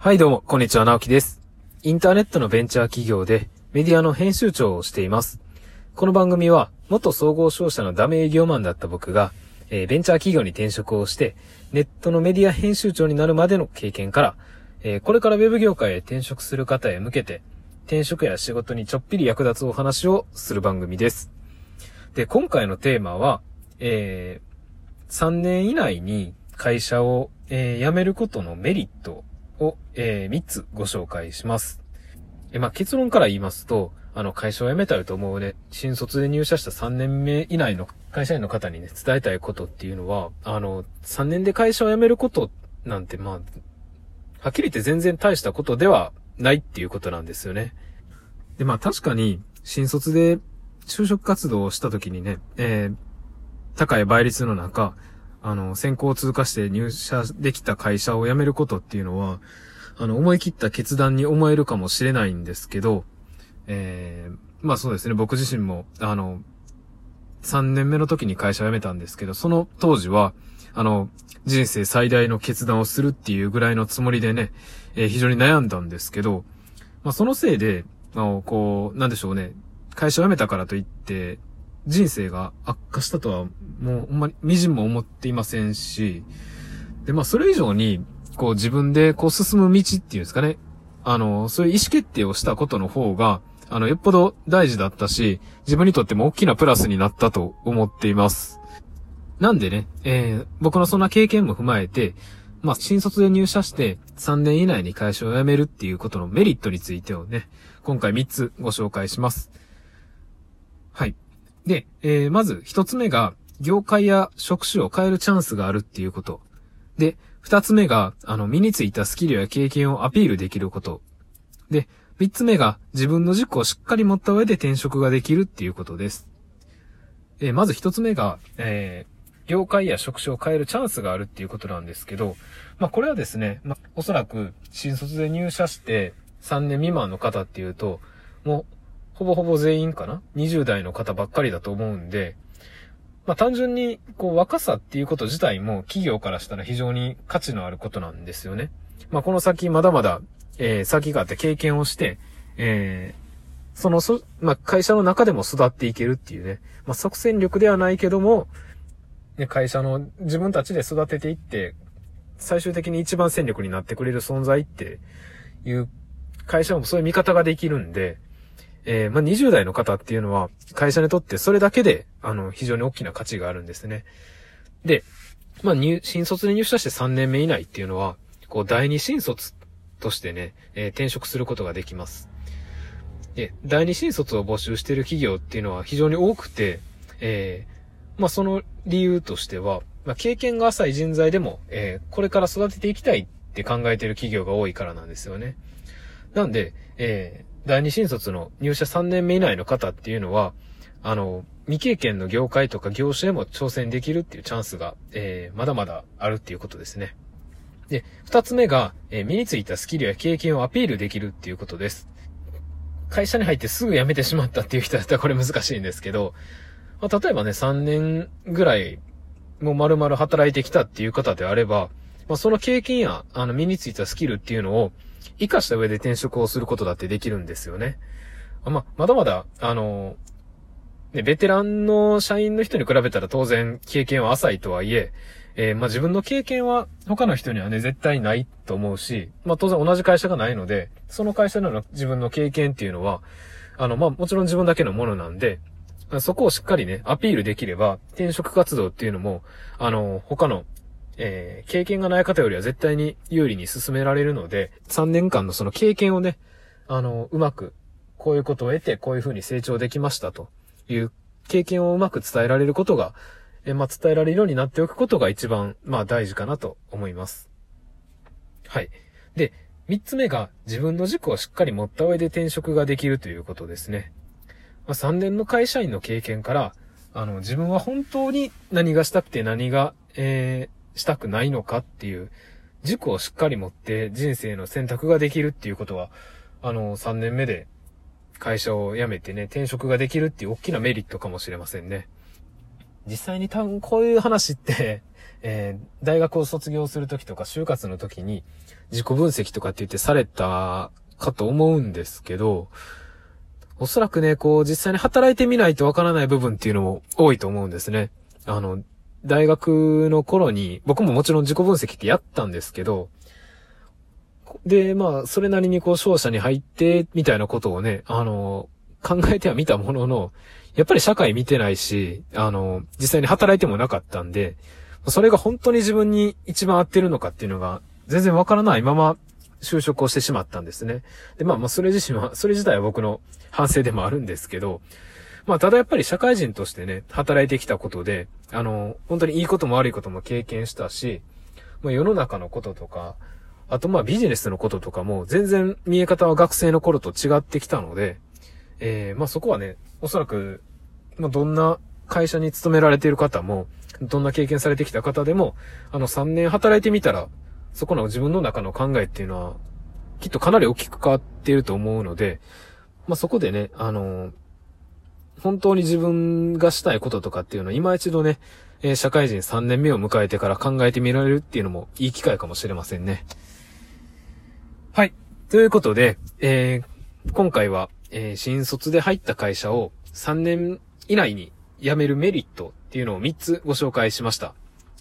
はいどうも、こんにちは、直樹です。インターネットのベンチャー企業でメディアの編集長をしています。この番組は、元総合商社のダメ営業マンだった僕が、えーベンチャー企業に転職をして、ネットのメディア編集長になるまでの経験から、えーこれからウェブ業界へ転職する方へ向けて、転職や仕事にちょっぴり役立つお話をする番組です。で、今回のテーマは、えー3年以内に会社を、えー辞めることのメリットを、え3つご紹介します。えまあ、結論から言いますと、あの、会社を辞めたいと思うね、新卒で入社した3年目以内の会社員の方にね、伝えたいことっていうのは、あの、3年で会社を辞めることなんて、まあ、はっきり言って全然大したことではないっていうことなんですよね。で、まあ確かに、新卒で就職活動をした時にね、えー高い倍率の中、あの、先行通過して入社できた会社を辞めることっていうのは、あの、思い切った決断に思えるかもしれないんですけど、えー、まあそうですね、僕自身も、あの、3年目の時に会社を辞めたんですけど、その当時は、あの、人生最大の決断をするっていうぐらいのつもりでね、えー非常に悩んだんですけど、まあそのせいで、まあこう、なんでしょうね、会社を辞めたからといって、人生が悪化したとは、もう、ほんまに、みじんも思っていませんし、で、まあ、それ以上に、こう、自分で、こう、進む道っていうんですかね。あの、そういう意思決定をしたことの方が、あの、よっぽど大事だったし、自分にとっても大きなプラスになったと思っています。なんでね、えー僕のそんな経験も踏まえて、まあ、新卒で入社して3年以内に会社を辞めるっていうことのメリットについてをね、今回3つご紹介します。はい。で、えーまず一つ目が、業界や職種を変えるチャンスがあるっていうこと。で、二つ目が、あの、身についたスキルや経験をアピールできること。で、三つ目が、自分の軸をしっかり持った上で転職ができるっていうことです。えーまず一つ目が、えー業界や職種を変えるチャンスがあるっていうことなんですけど、まあ、これはですね、まあ、おそらく、新卒で入社して3年未満の方っていうと、もう、ほぼほぼ全員かな ?20 代の方ばっかりだと思うんで、まあ単純に、こう若さっていうこと自体も企業からしたら非常に価値のあることなんですよね。まあこの先まだまだ、えー先があって経験をして、えーそのそ、まあ会社の中でも育っていけるっていうね、まあ即戦力ではないけども、ね、会社の自分たちで育てていって、最終的に一番戦力になってくれる存在っていう会社もそういう見方ができるんで、えーまあ、20代の方っていうのは、会社にとってそれだけで、あの、非常に大きな価値があるんですね。で、まあ、入、新卒で入社して3年目以内っていうのは、こう、第二新卒としてね、えー転職することができます。で、第二新卒を募集している企業っていうのは非常に多くて、えーまあ、その理由としては、まあ、経験が浅い人材でも、えーこれから育てていきたいって考えている企業が多いからなんですよね。なんで、えー第二新卒の入社3年目以内の方っていうのは、あの、未経験の業界とか業種でも挑戦できるっていうチャンスが、えーまだまだあるっていうことですね。で、二つ目が、えー身についたスキルや経験をアピールできるっていうことです。会社に入ってすぐ辞めてしまったっていう人だったらこれ難しいんですけど、まあ、例えばね、3年ぐらい、もう丸々働いてきたっていう方であれば、まあ、その経験や、あの、身についたスキルっていうのを、活かした上で転職をすることだってできるんですよね。ま、まだまだ、あの、ね、ベテランの社員の人に比べたら当然経験は浅いとはいえ、えーまあ自分の経験は他の人にはね、絶対ないと思うし、まあ当然同じ会社がないので、その会社の自分の経験っていうのは、あの、まあもちろん自分だけのものなんで、そこをしっかりね、アピールできれば、転職活動っていうのも、あの、他の、えー経験がない方よりは絶対に有利に進められるので、3年間のその経験をね、あの、うまく、こういうことを得て、こういうふうに成長できましたという経験をうまく伝えられることが、えーまあ、伝えられるようになっておくことが一番、まあ、大事かなと思います。はい。で、三つ目が自分の軸をしっかり持った上で転職ができるということですね。まあ、3年の会社員の経験から、あの、自分は本当に何がしたくて何が、えーしたくないのかっていう、軸をしっかり持って人生の選択ができるっていうことは、あの、3年目で会社を辞めてね、転職ができるっていう大きなメリットかもしれませんね。実際に多分こういう話って えー、大学を卒業するときとか就活のときに自己分析とかって言ってされたかと思うんですけど、おそらくね、こう実際に働いてみないとわからない部分っていうのも多いと思うんですね。あの、大学の頃に、僕ももちろん自己分析ってやったんですけど、で、まあ、それなりにこう、商社に入って、みたいなことをね、あの、考えてはみたものの、やっぱり社会見てないし、あの、実際に働いてもなかったんで、それが本当に自分に一番合ってるのかっていうのが、全然わからないまま、就職をしてしまったんですね。で、まあまあ、それ自身は、それ自体は僕の反省でもあるんですけど、まあ、ただやっぱり社会人としてね、働いてきたことで、あの、本当にいいことも悪いことも経験したし、まあ、世の中のこととか、あとまあビジネスのこととかも全然見え方は学生の頃と違ってきたので、えー、まあそこはね、おそらく、まあどんな会社に勤められている方も、どんな経験されてきた方でも、あの3年働いてみたら、そこの自分の中の考えっていうのは、きっとかなり大きく変わっていると思うので、まあそこでね、あの、本当に自分がしたいこととかっていうのは今一度ね、えー、社会人3年目を迎えてから考えてみられるっていうのもいい機会かもしれませんね。はい。ということで、えー、今回は、えー、新卒で入った会社を3年以内に辞めるメリットっていうのを3つご紹介しました。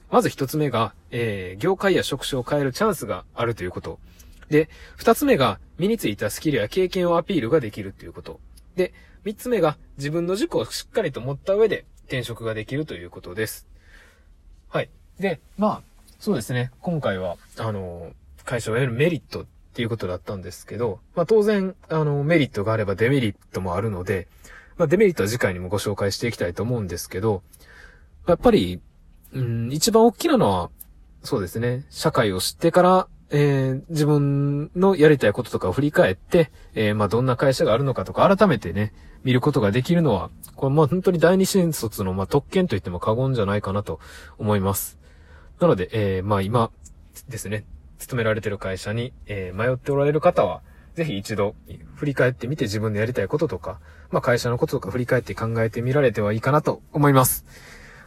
まず1つ目が、えー、業界や職種を変えるチャンスがあるということ。で、2つ目が身についたスキルや経験をアピールができるということ。で、3つ目が自分の軸をしっかりと持った上で転職ができるということです。はい。で、まあ、そうですね。今回は、あの、会社を得るメリットっていうことだったんですけど、まあ当然、あの、メリットがあればデメリットもあるので、まあデメリットは次回にもご紹介していきたいと思うんですけど、やっぱり、うん、一番大きなのは、そうですね、社会を知ってから、えー、自分のやりたいこととかを振り返って、えー、まあどんな会社があるのかとか改めてね、見ることができるのは、これまあ本当に第二新卒のま特権と言っても過言じゃないかなと思います。なので、えー、まあ今ですね、勤められてる会社に、え、迷っておられる方は、ぜひ一度振り返ってみて自分でやりたいこととか、まあ会社のこととか振り返って考えてみられてはいいかなと思います。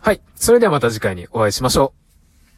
はい。それではまた次回にお会いしましょう。